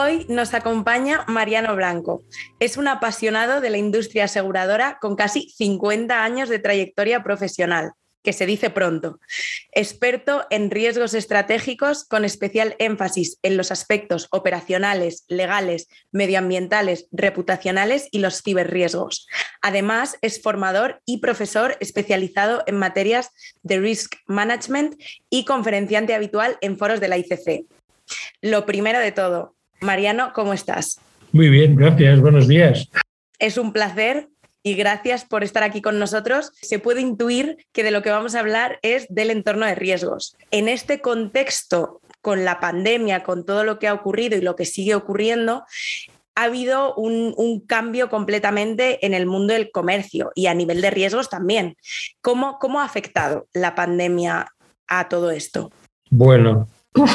Hoy nos acompaña Mariano Blanco. Es un apasionado de la industria aseguradora con casi 50 años de trayectoria profesional que se dice pronto. Experto en riesgos estratégicos con especial énfasis en los aspectos operacionales, legales, medioambientales, reputacionales y los ciberriesgos. Además, es formador y profesor especializado en materias de risk management y conferenciante habitual en foros de la ICC. Lo primero de todo, Mariano, ¿cómo estás? Muy bien, gracias, buenos días. Es un placer y gracias por estar aquí con nosotros. Se puede intuir que de lo que vamos a hablar es del entorno de riesgos. En este contexto, con la pandemia, con todo lo que ha ocurrido y lo que sigue ocurriendo, ha habido un, cambio completamente en el mundo del comercio y a nivel de riesgos también. ¿Cómo, cómo ha afectado la pandemia a todo esto? Bueno,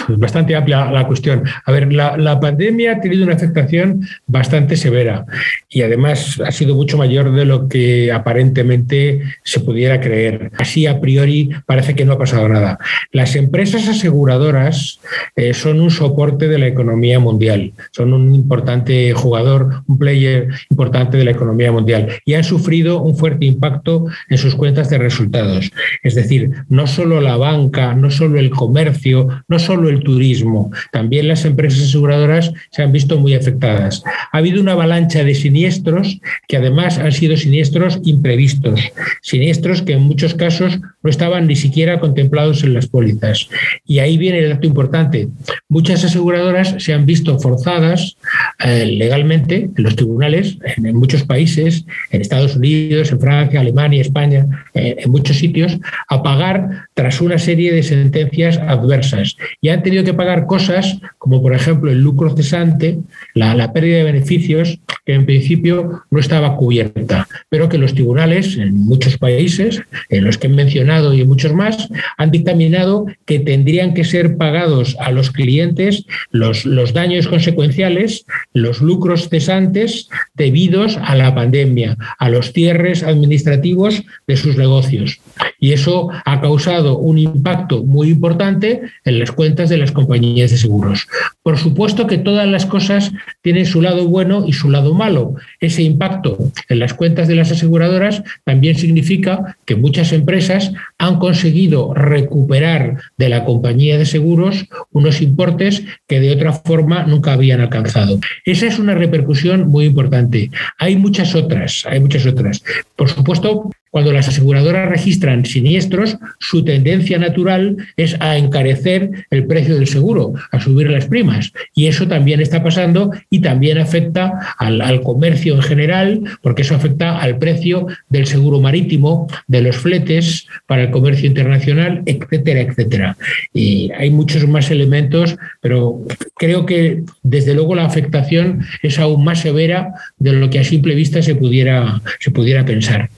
es bastante amplia la cuestión. A ver, la, pandemia ha tenido una afectación bastante severa y además ha sido mucho mayor de lo que aparentemente se pudiera creer. Así a priori parece que no ha pasado nada. Las empresas aseguradoras eh, son un soporte de la economía mundial, son un importante jugador, un player importante de la economía mundial y han sufrido un fuerte impacto en sus cuentas de resultados. Es decir, no solo la banca, no solo el comercio, no solo el turismo, también las empresas aseguradoras se han visto muy afectadas. Ha habido una avalancha de siniestros que además han sido siniestros imprevistos, siniestros que en muchos casos no estaban ni siquiera contemplados en las pólizas. Y ahí viene el dato importante. Muchas aseguradoras se han visto forzadas eh, legalmente en los tribunales, en, muchos países, en Estados Unidos, en Francia, Alemania, España, en muchos sitios, a pagar tras una serie de sentencias adversas y han tenido que pagar cosas como, por ejemplo, el lucro cesante, la, pérdida de beneficios, que en principio no estaba cubierta, pero que los tribunales en muchos países, en los que he mencionado y en muchos más, han dictaminado que tendrían que ser pagados a los clientes los, daños consecuenciales, los lucros cesantes debidos a la pandemia, a los cierres administrativos de sus negocios. Y eso ha causado un impacto muy importante en las cuentas de las compañías de seguros. Por supuesto que todas las cosas tienen su lado bueno y su lado malo. Ese impacto en las cuentas de las aseguradoras también significa que muchas empresas han conseguido recuperar de la compañía de seguros unos importes que de otra forma nunca habían alcanzado. Esa es una repercusión muy importante. Hay muchas otras, hay muchas otras. Por supuesto, cuando las aseguradoras registran siniestros, su tendencia natural es a encarecer el precio del seguro, a subir las primas. Y eso también está pasando y también afecta al, comercio en general, porque eso afecta al precio del seguro marítimo, de los fletes para el comercio internacional, etcétera, etcétera. Y hay muchos más elementos, pero creo que desde luego la afectación es aún más severa de lo que a simple vista se pudiera, se pudiera pensar.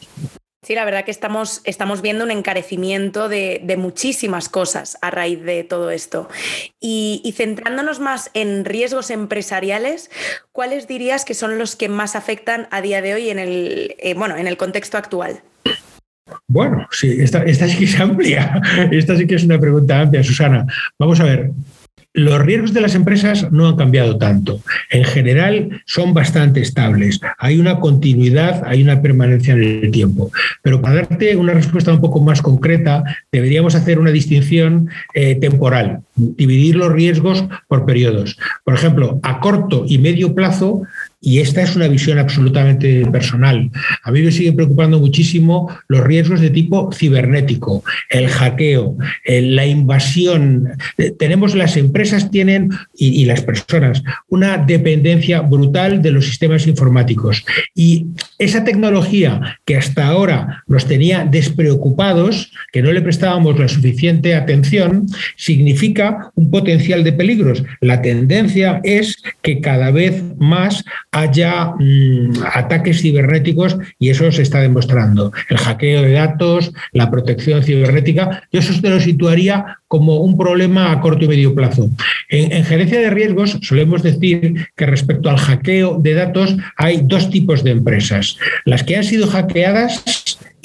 Sí, la verdad que estamos, estamos viendo un encarecimiento de, muchísimas cosas a raíz de todo esto. Y, centrándonos más en riesgos empresariales, ¿cuáles dirías que son los que más afectan a día de hoy en el, eh, bueno, en el contexto actual? Bueno, sí, esta, esta sí que es amplia. Esta sí que es una pregunta amplia, Susana. Vamos a ver, los riesgos de las empresas no han cambiado tanto. En general son bastante estables. Hay una continuidad, hay una permanencia en el tiempo. Pero para darte una respuesta un poco más concreta, deberíamos hacer una distinción eh, temporal, dividir los riesgos por periodos. Por ejemplo, a corto y medio plazo y esta es una visión absolutamente personal. A mí me siguen preocupando muchísimo los riesgos de tipo cibernético, el hackeo, la invasión. Eh, tenemos, las empresas tienen, y, las personas, una dependencia brutal de los sistemas informáticos. Y esa tecnología que hasta ahora nos tenía despreocupados, que no le prestábamos la suficiente atención, significa un potencial de peligros. La tendencia es que cada vez más haya mm, ataques cibernéticos y eso se está demostrando. El hackeo de datos, la protección cibernética, yo eso te lo situaría como un problema a corto y medio plazo. En, en, gerencia de riesgos solemos decir que respecto al hackeo de datos hay dos tipos de empresas. Las que han sido hackeadas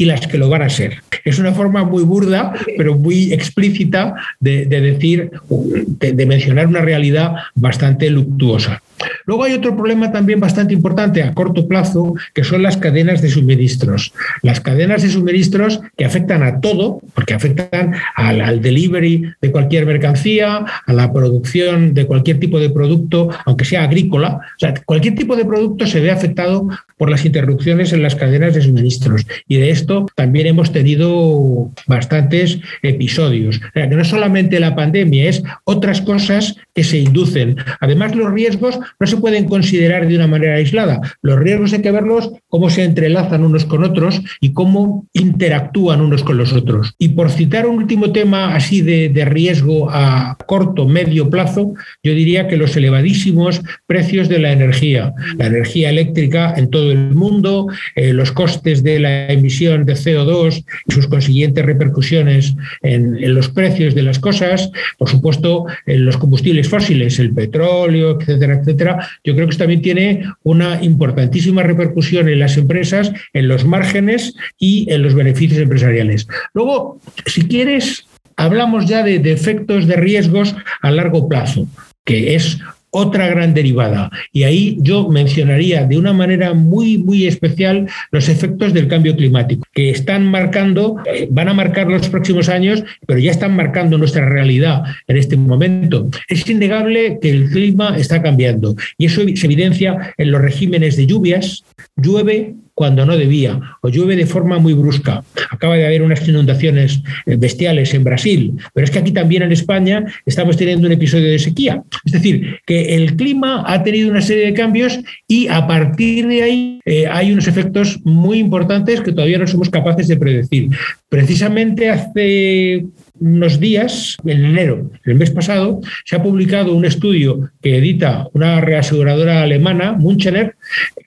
y las que lo van a ser. Es una forma muy burda, pero muy explícita de, decir, de, mencionar una realidad bastante luctuosa. Luego hay otro problema también bastante importante a corto plazo, que son las cadenas de suministros. Las cadenas de suministros que afectan a todo, porque afectan al, delivery de cualquier mercancía, a la producción de cualquier tipo de producto, aunque sea agrícola. O sea, cualquier tipo de producto se ve afectado por las interrupciones en las cadenas de suministros. Y de esto también hemos tenido bastantes episodios. que no solamente la pandemia, es otras cosas que se inducen. Además, los riesgos no se pueden considerar de una manera aislada. Los riesgos hay que verlos cómo se entrelazan unos con otros y cómo interactúan unos con los otros. Y por citar un último tema así de, riesgo a corto, medio plazo, yo diría que los elevadísimos precios de la energía, la energía eléctrica en todo el mundo, eh, los costes de la emisión de CO2 y sus consiguientes repercusiones en, los precios de las cosas, por supuesto, en los combustibles fósiles, el petróleo, etcétera, etcétera, yo creo que esto también tiene una importantísima repercusión en las empresas, en los márgenes y en los beneficios empresariales. Luego, si quieres, hablamos ya de, de efectos de riesgos a largo plazo que es otra gran derivada. Y ahí yo mencionaría de una manera muy, muy especial los efectos del cambio climático, que están marcando, eh, van a marcar los próximos años, pero ya están marcando nuestra realidad en este momento. Es innegable que el clima está cambiando y eso se evidencia en los regímenes de lluvias. Llueve cuando no debía, o llueve de forma muy brusca. Acaba de haber unas inundaciones eh, bestiales en Brasil, pero es que aquí también en España estamos teniendo un episodio de sequía. Es decir, que el clima ha tenido una serie de cambios y a partir de ahí eh, hay unos efectos muy importantes que todavía no somos capaces de predecir. Precisamente hace unos días, en enero, el mes pasado, se ha publicado un estudio que edita una reaseguradora alemana, Munchener,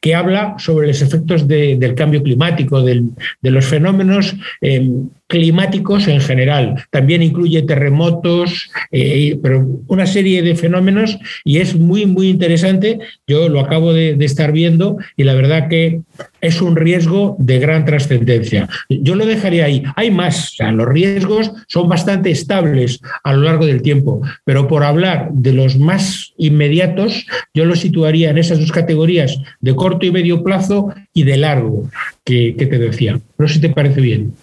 que habla sobre los efectos del cambio climático, de los fenómenos em, climáticos en general. También incluye terremotos, eh, pero una serie de fenómenos y es muy, muy interesante. Yo lo acabo de, estar viendo y la verdad que es un riesgo de gran trascendencia. Yo lo dejaría ahí. Hay más, los riesgos son bastante estables a lo largo del tiempo, pero por hablar de los más inmediatos, yo lo situaría en esas dos categorías de corto y medio plazo y de largo, que, te decía. No sé si te parece bien.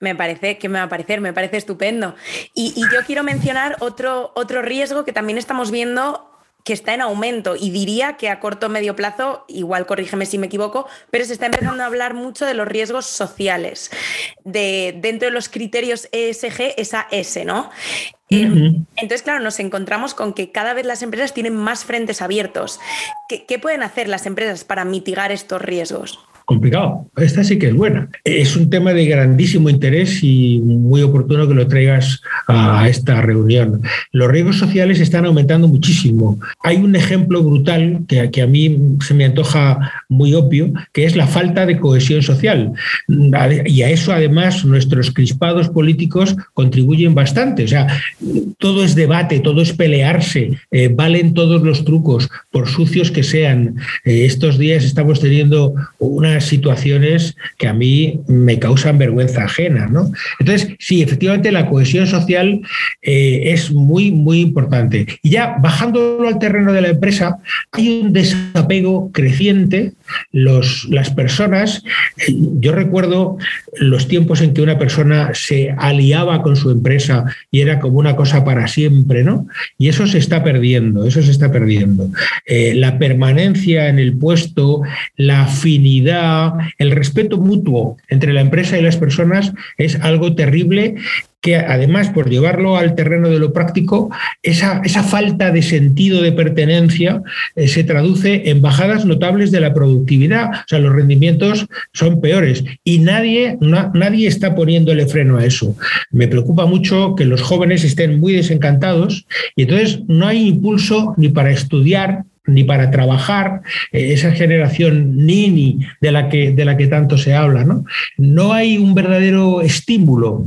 Me parece que me va a parecer, me parece estupendo. Y, yo quiero mencionar otro, otro riesgo que también estamos viendo que está en aumento y diría que a corto o medio plazo, igual corrígeme si me equivoco, pero se está empezando a hablar mucho de los riesgos sociales. De, dentro de los criterios ESG, esa S, ¿no? Em, entonces, claro, nos encontramos con que cada vez las empresas tienen más frentes abiertos. ¿Qué pueden hacer las empresas para mitigar estos riesgos? Complicado. Esta sí que es buena. Es un tema de grandísimo interés y muy oportuno que lo traigas a esta reunión. Los riesgos sociales están aumentando muchísimo. Hay un ejemplo brutal que, que a mí se me antoja muy obvio, que es la falta de cohesión social. Y a eso además nuestros crispados políticos contribuyen bastante. O sea, todo es debate, todo es pelearse, eh, valen todos los trucos, por sucios que sean. Eh, estos días estamos teniendo una situaciones que a mí me causan vergüenza ajena. ¿no? Entonces, sí, efectivamente la cohesión social eh, es muy, muy importante. Y ya bajándolo al terreno de la empresa, hay un desapego creciente. Los, las personas, eh, yo recuerdo los tiempos en que una persona se aliaba con su empresa y era como una cosa para siempre, ¿no? Y eso se está perdiendo, eso se está perdiendo. Eh, la permanencia en el puesto, la afinidad, el respeto mutuo entre la empresa y las personas es algo terrible que además, por llevarlo al terreno de lo práctico, esa, esa falta de sentido de pertenencia eh, se traduce en bajadas notables de la productividad. O sea, los rendimientos son peores y nadie, nadie está poniéndole freno a eso. Me preocupa mucho que los jóvenes estén muy desencantados y entonces no hay impulso ni para estudiar ni para trabajar, eh, esa generación nini de la que, de la que tanto se habla. ¿no? no hay un verdadero estímulo.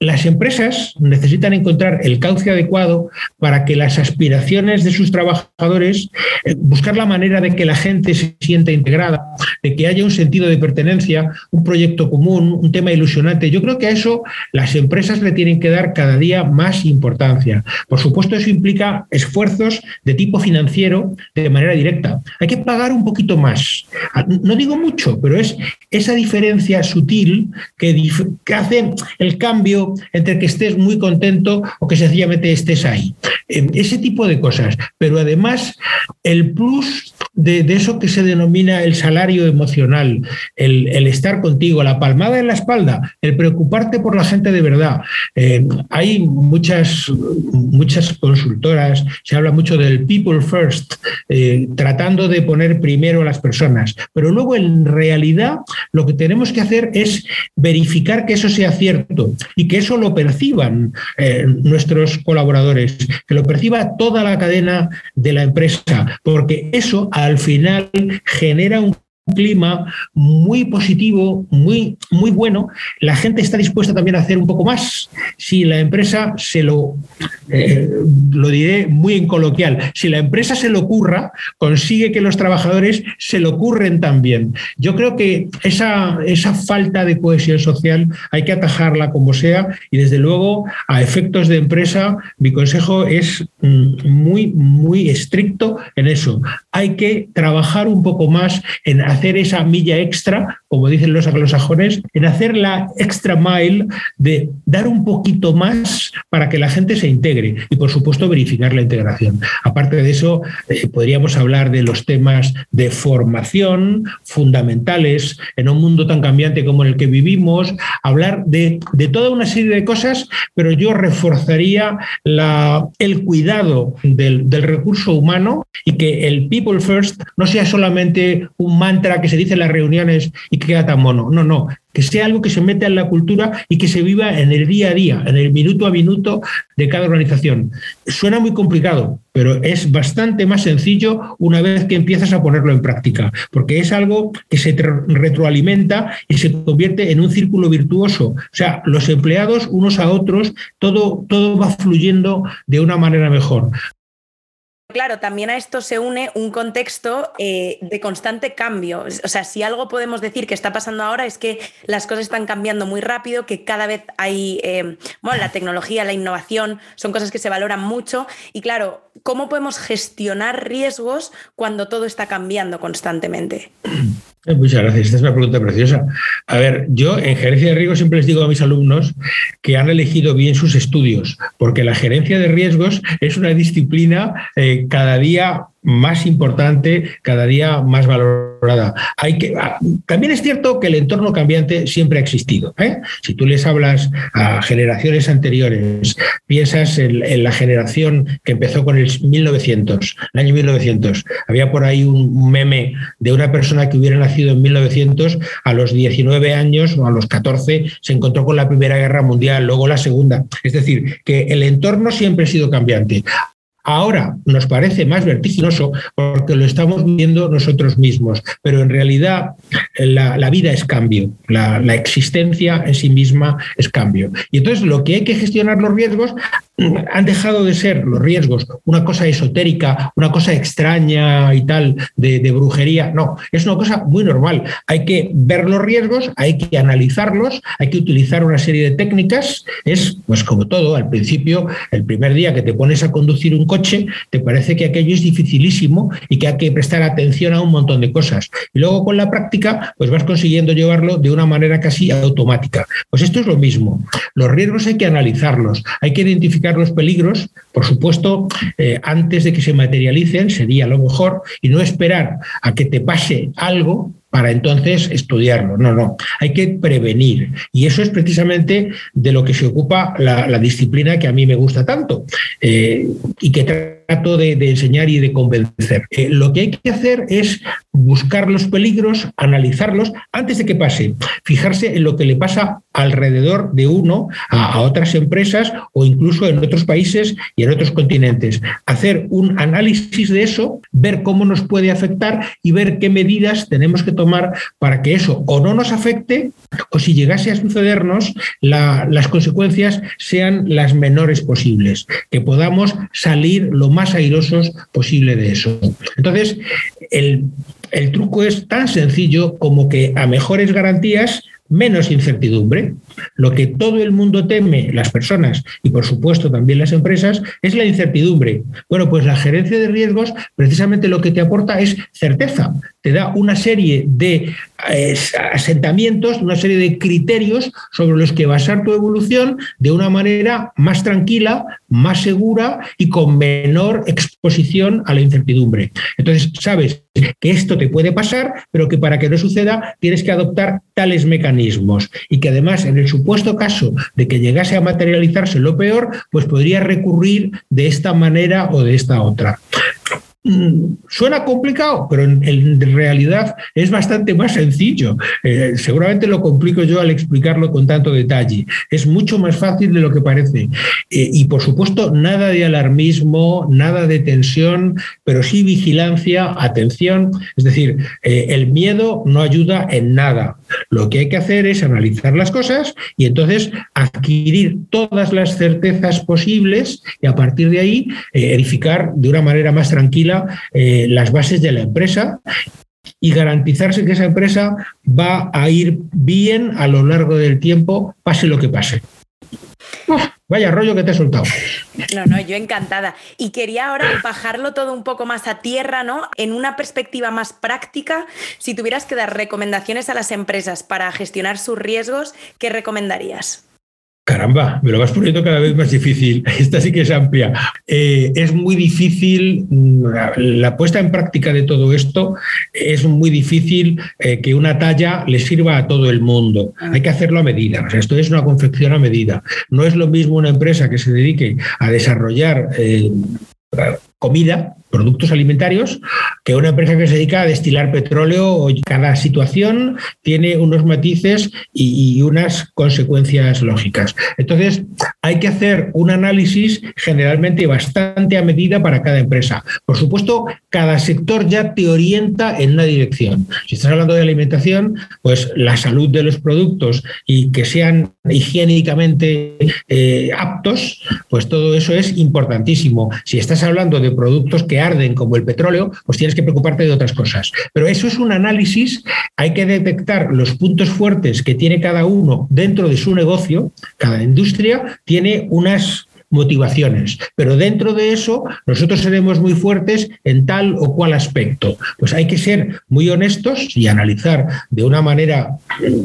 Las empresas necesitan encontrar el cauce adecuado para que las aspiraciones de sus trabajadores, eh, buscar la manera de que la gente se sienta integrada, de que haya un sentido de pertenencia, un proyecto común, un tema ilusionante. Yo creo que a eso las empresas le tienen que dar cada día más importancia. Por supuesto, eso implica esfuerzos de tipo financiero de manera directa. Hay que pagar un poquito más. Ah, no digo mucho, pero es esa diferencia sutil que, que hace el cambio entre que estés muy contento o que sencillamente estés ahí. Eh, ese tipo de cosas. Pero además, el plus de, eso que se denomina el salario emocional, el, estar contigo, la palmada en la espalda, el preocuparte por la gente de verdad. Eh, hay muchas, muchas consultoras, se habla mucho del people first, eh, tratando de poner primero a las personas, pero luego en realidad lo que tenemos que hacer es verificar que eso sea cierto y que eso lo perciban eh, nuestros colaboradores, que lo perciba toda la cadena de la empresa, porque eso al final genera un clima muy positivo, muy, muy bueno, la gente está dispuesta también a hacer un poco más. Si la empresa se lo, eh, lo diré muy en coloquial, si la empresa se lo ocurra, consigue que los trabajadores se lo ocurren también. Yo creo que esa, esa falta de cohesión social hay que atajarla como sea y desde luego a efectos de empresa mi consejo es mm, muy, muy estricto en eso. Hay que trabajar un poco más en hacer esa milla extra, como dicen los anglosajones, en hacer la extra mile de dar un poquito más para que la gente se integre y, por supuesto, verificar la integración. Aparte de eso, eh, podríamos hablar de los temas de formación fundamentales en un mundo tan cambiante como el que vivimos, hablar de, toda una serie de cosas, pero yo reforzaría la, el cuidado del, del recurso humano y que el people first no sea solamente un que se dice en las reuniones y que queda tan mono. No, no, que sea algo que se meta en la cultura y que se viva en el día a día, en el minuto a minuto de cada organización. Suena muy complicado, pero es bastante más sencillo una vez que empiezas a ponerlo en práctica, porque es algo que se retroalimenta y se convierte en un círculo virtuoso. O sea, los empleados unos a otros, todo, todo va fluyendo de una manera mejor claro, también a esto se une un contexto eh, de constante cambio. O sea, si algo podemos decir que está pasando ahora es que las cosas están cambiando muy rápido, que cada vez hay, eh, bueno, la tecnología, la innovación, son cosas que se valoran mucho. Y claro, ¿cómo podemos gestionar riesgos cuando todo está cambiando constantemente? Muchas gracias. Esta es una pregunta preciosa. A ver, yo en gerencia de riesgos siempre les digo a mis alumnos que han elegido bien sus estudios, porque la gerencia de riesgos es una disciplina eh, cada día más importante, cada día más valorada. Hay que, ah, también es cierto que el entorno cambiante siempre ha existido. ¿eh? Si tú les hablas a generaciones anteriores, piensas en, la generación que empezó con el 1900, el año 1900, había por ahí un meme de una persona que hubiera nacido en 1900, a los 19 años o a los 14 se encontró con la Primera Guerra Mundial, luego la Segunda. Es decir, que el entorno siempre ha sido cambiante. Ahora nos parece más vertiginoso porque lo estamos viendo nosotros mismos, pero en realidad la, vida es cambio, la, la existencia en sí misma es cambio. Y entonces lo que hay que gestionar los riesgos han dejado de ser los riesgos una cosa esotérica, una cosa extraña y tal de, brujería. No, es una cosa muy normal. Hay que ver los riesgos, hay que analizarlos, hay que utilizar una serie de técnicas. Es, pues como todo, al principio, el primer día que te pones a conducir un coche, te parece que aquello es dificilísimo y que hay que prestar atención a un montón de cosas. Y luego con la práctica, pues vas consiguiendo llevarlo de una manera casi automática. Pues esto es lo mismo. Los riesgos hay que analizarlos, hay que identificar los peligros, por supuesto, eh, antes de que se materialicen, sería lo mejor, y no esperar a que te pase algo para entonces estudiarlo. No, no, hay que prevenir. Y eso es precisamente de lo que se ocupa la, disciplina que a mí me gusta tanto eh, y que trato de, enseñar y de convencer. Eh, lo que hay que hacer es buscar los peligros, analizarlos antes de que pase, fijarse en lo que le pasa alrededor de uno a, otras empresas o incluso en otros países y en otros continentes. Hacer un análisis de eso, ver cómo nos puede afectar y ver qué medidas tenemos que tomar para que eso o no nos afecte o si llegase a sucedernos, las consecuencias sean las menores posibles, que podamos salir lo más airosos posible de eso. Entonces, el, el truco es tan sencillo como que a mejores garantías menos incertidumbre. Lo que todo el mundo teme, las personas y por supuesto también las empresas, es la incertidumbre. Bueno, pues la gerencia de riesgos precisamente lo que te aporta es certeza. Te da una serie de eh, asentamientos, una serie de criterios sobre los que basar tu evolución de una manera más tranquila, más segura y con menor exposición a la incertidumbre. Entonces, sabes que esto te puede pasar, pero que para que no suceda tienes que adoptar tales mecanismos y que además en el supuesto caso de que llegase a materializarse lo peor, pues podría recurrir de esta manera o de esta otra. Mm, suena complicado, pero en, realidad es bastante más sencillo. Eh, seguramente lo complico yo al explicarlo con tanto detalle. Es mucho más fácil de lo que parece. Eh, y por supuesto, nada de alarmismo, nada de tensión, pero sí vigilancia, atención. Es decir, eh, el miedo no ayuda en nada. Lo que hay que hacer es analizar las cosas y entonces adquirir todas las certezas posibles y a partir de ahí edificar de una manera más tranquila eh, las bases de la empresa y garantizarse que esa empresa va a ir bien a lo largo del tiempo, pase lo que pase. Vaya rollo que te he soltado. No, no, yo encantada. Y quería ahora bajarlo todo un poco más a tierra, ¿no? En una perspectiva más práctica, si tuvieras que dar recomendaciones a las empresas para gestionar sus riesgos, ¿qué recomendarías? Caramba, me lo vas poniendo cada vez más difícil. Esta sí que es amplia. Eh, es muy difícil, mm, la puesta en práctica de todo esto es muy difícil eh, que una talla le sirva a todo el mundo. Ah. Hay que hacerlo a medida. esto es una confección a medida. No es lo mismo una empresa que se dedique a desarrollar eh, comida, productos alimentarios, que una empresa que se dedica a destilar petróleo. Cada situación tiene unos matices y, unas consecuencias lógicas. Entonces, hay que hacer un análisis generalmente bastante a medida para cada empresa. Por supuesto, cada sector ya te orienta en una dirección. Si estás hablando de alimentación, pues la salud de los productos y que sean higiénicamente eh, aptos, pues todo eso es importantísimo. Si estás hablando de productos que arden como el petróleo, pues tienes que preocuparte de otras cosas. Pero eso es un análisis, hay que detectar los puntos fuertes que tiene cada uno dentro de su negocio, cada industria tiene unas motivaciones. Pero dentro de eso, nosotros seremos muy fuertes en tal o cual aspecto. Pues hay que ser muy honestos y analizar de una manera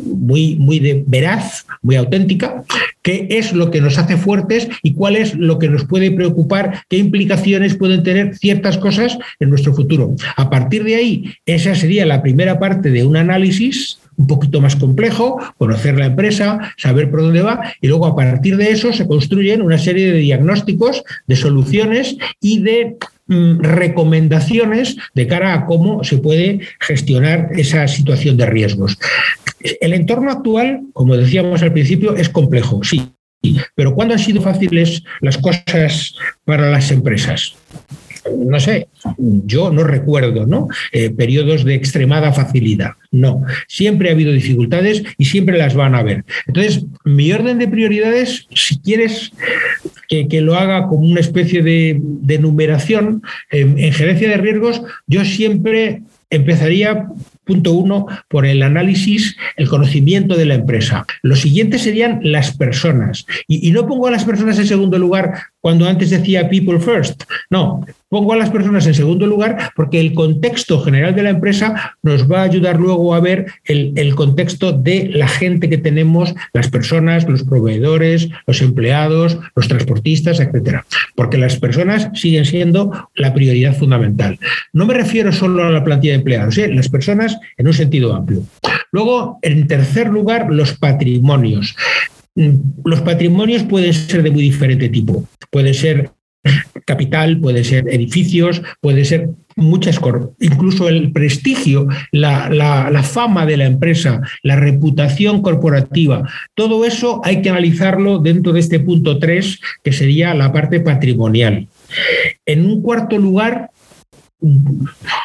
muy, muy veraz, muy auténtica, qué es lo que nos hace fuertes y cuál es lo que nos puede preocupar, qué implicaciones pueden tener ciertas cosas en nuestro futuro. A partir de ahí, esa sería la primera parte de un análisis un poquito más complejo, conocer la empresa, saber por dónde va y luego a partir de eso se construyen una serie de diagnósticos, de soluciones y de mm, recomendaciones de cara a cómo se puede gestionar esa situación de riesgos. El entorno actual, como decíamos al principio, es complejo, sí, Pero ¿cuándo han sido fáciles las cosas para las empresas? No sé, yo no recuerdo, ¿no? Eh, periodos de extremada facilidad. No, siempre ha habido dificultades y siempre las van a haber. Entonces, mi orden de prioridades, si quieres que, lo haga como una especie de, numeración, en gerencia de riesgos, yo siempre empezaría Punto uno, por el análisis, el conocimiento de la empresa. Lo siguiente serían las personas. Y, no pongo a las personas en segundo lugar cuando antes decía people first. No, Pongo a las personas en segundo lugar porque el contexto general de la empresa nos va a ayudar luego a ver el, contexto de la gente que tenemos, las personas, los proveedores, los empleados, los transportistas, etcétera. Porque las personas siguen siendo la prioridad fundamental. No me refiero solo a la plantilla de empleados, ¿eh? las personas en un sentido amplio. Luego, en tercer lugar, los patrimonios. Mm, los patrimonios pueden ser de muy diferente tipo. Pueden ser capital, puede ser edificios, puede ser muchas cosas, incluso el prestigio, la, fama de la empresa, la reputación corporativa, todo eso hay que analizarlo dentro de este punto 3, que sería la parte patrimonial. En un cuarto lugar,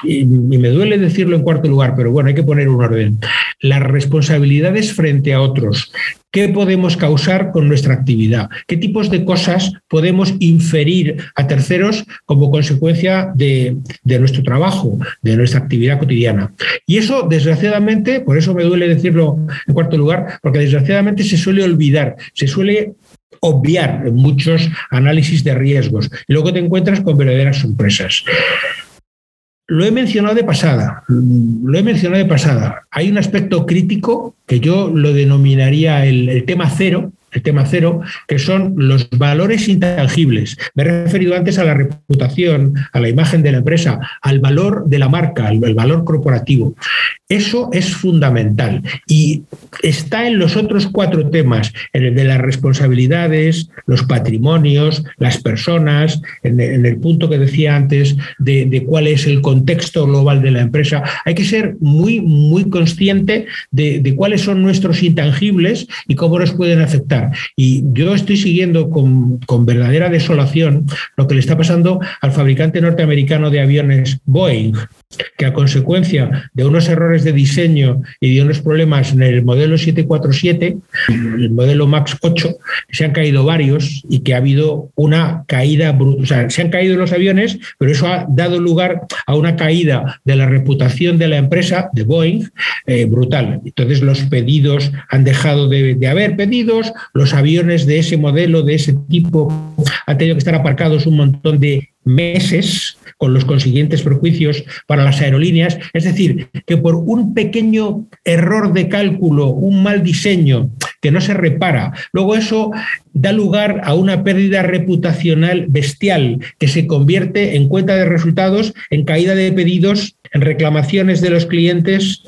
y me duele decirlo en cuarto lugar, pero bueno, hay que poner un orden. Las responsabilidades frente a otros. ¿Qué podemos causar con nuestra actividad? ¿Qué tipos de cosas podemos inferir a terceros como consecuencia de, nuestro trabajo, de nuestra actividad cotidiana? Y eso, desgraciadamente, por eso me duele decirlo en cuarto lugar, porque desgraciadamente se suele olvidar, se suele obviar en muchos análisis de riesgos. Y luego te encuentras con verdaderas sorpresas. Lo he mencionado de pasada, lo he mencionado de pasada. Hay un aspecto crítico que yo lo denominaría el, tema cero, el tema cero, que son los valores intangibles. Me he referido antes a la reputación, a la imagen de la empresa, al valor de la marca, al, valor corporativo. Eso es fundamental y está en los otros cuatro temas, en el de las responsabilidades, los patrimonios, las personas, en, el punto que decía antes de, cuál es el contexto global de la empresa. Hay que ser muy, muy consciente de, cuáles son nuestros intangibles y cómo nos pueden afectar. Y yo estoy siguiendo con, con verdadera desolación lo que le está pasando al fabricante norteamericano de aviones Boeing que a consecuencia de unos errores de diseño y de unos problemas en el modelo 747, el modelo MAX 8, se han caído varios y que ha habido una caída, brutal. o sea, se han caído los aviones, pero eso ha dado lugar a una caída de la reputación de la empresa, de Boeing, eh, brutal. Entonces los pedidos han dejado de, de haber pedidos, los aviones de ese modelo, de ese tipo, han tenido que estar aparcados un montón de meses con los consiguientes perjuicios para las aerolíneas. Es decir, que por un pequeño error de cálculo, un mal diseño que no se repara, luego eso da lugar a una pérdida reputacional bestial que se convierte en cuenta de resultados, en caída de pedidos, en reclamaciones de los clientes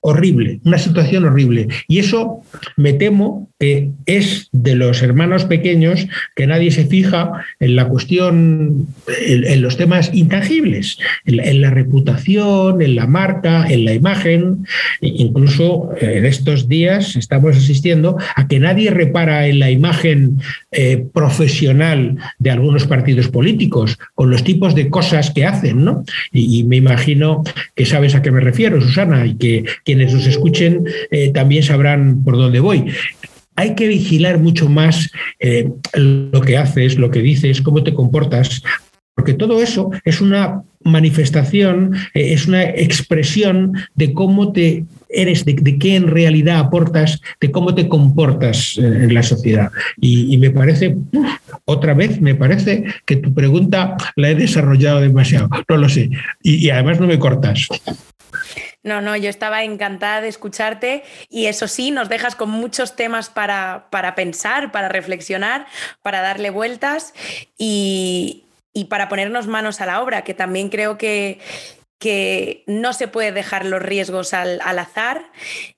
horrible, una situación horrible. Y eso me temo que es de los hermanos pequeños que nadie se fija en la cuestión, en, los temas intangibles, en la, reputación, en la marca, en la imagen. E incluso eh, en estos días estamos asistiendo a que nadie repara en la imagen eh, profesional de algunos partidos políticos con los tipos de cosas que hacen, ¿no? Y, me imagino que sabes a qué me refiero, Susana, y que quienes nos escuchen eh, también sabrán por dónde voy hay que vigilar mucho más eh, lo que haces, lo que dices, cómo te comportas, porque todo eso es una manifestación, eh, es una expresión de cómo te eres, de, qué en realidad aportas, de cómo te comportas en la sociedad. Y, me parece, otra vez, me parece que tu pregunta la he desarrollado demasiado, no lo sé, y además no me cortas. No, no, yo estaba encantada de escucharte y eso sí, nos dejas con muchos temas para, pensar, para reflexionar, para darle vueltas y, para ponernos manos a la obra, que también creo que, que no se puede dejar los riesgos al, azar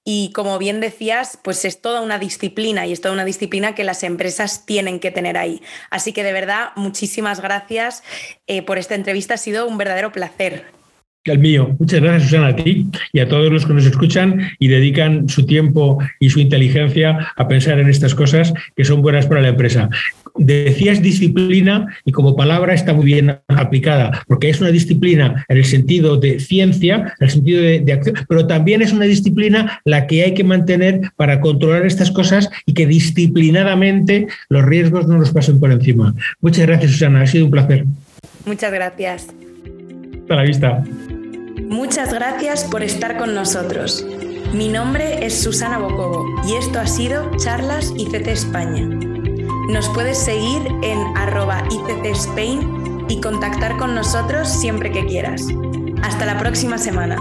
y como bien decías, pues es toda una disciplina y es toda una disciplina que las empresas tienen que tener ahí. Así que de verdad, muchísimas gracias eh, por esta entrevista, ha sido un verdadero placer. El mío. Muchas gracias, Susana, a ti y a todos los que nos escuchan y dedican su tiempo y su inteligencia a pensar en estas cosas que son buenas para la empresa. Decías disciplina y como palabra está muy bien aplicada, porque es una disciplina en el sentido de ciencia, en el sentido de, de acción, pero también es una disciplina la que hay que mantener para controlar estas cosas y que disciplinadamente los riesgos no nos pasen por encima. Muchas gracias, Susana. Ha sido un placer. Muchas gracias. Hasta la vista. Muchas gracias por estar con nosotros. Mi nombre es Susana Bocobo y esto ha sido Charlas ICT España. Nos puedes seguir en arroba ICT Spain y contactar con nosotros siempre que quieras. Hasta la próxima semana.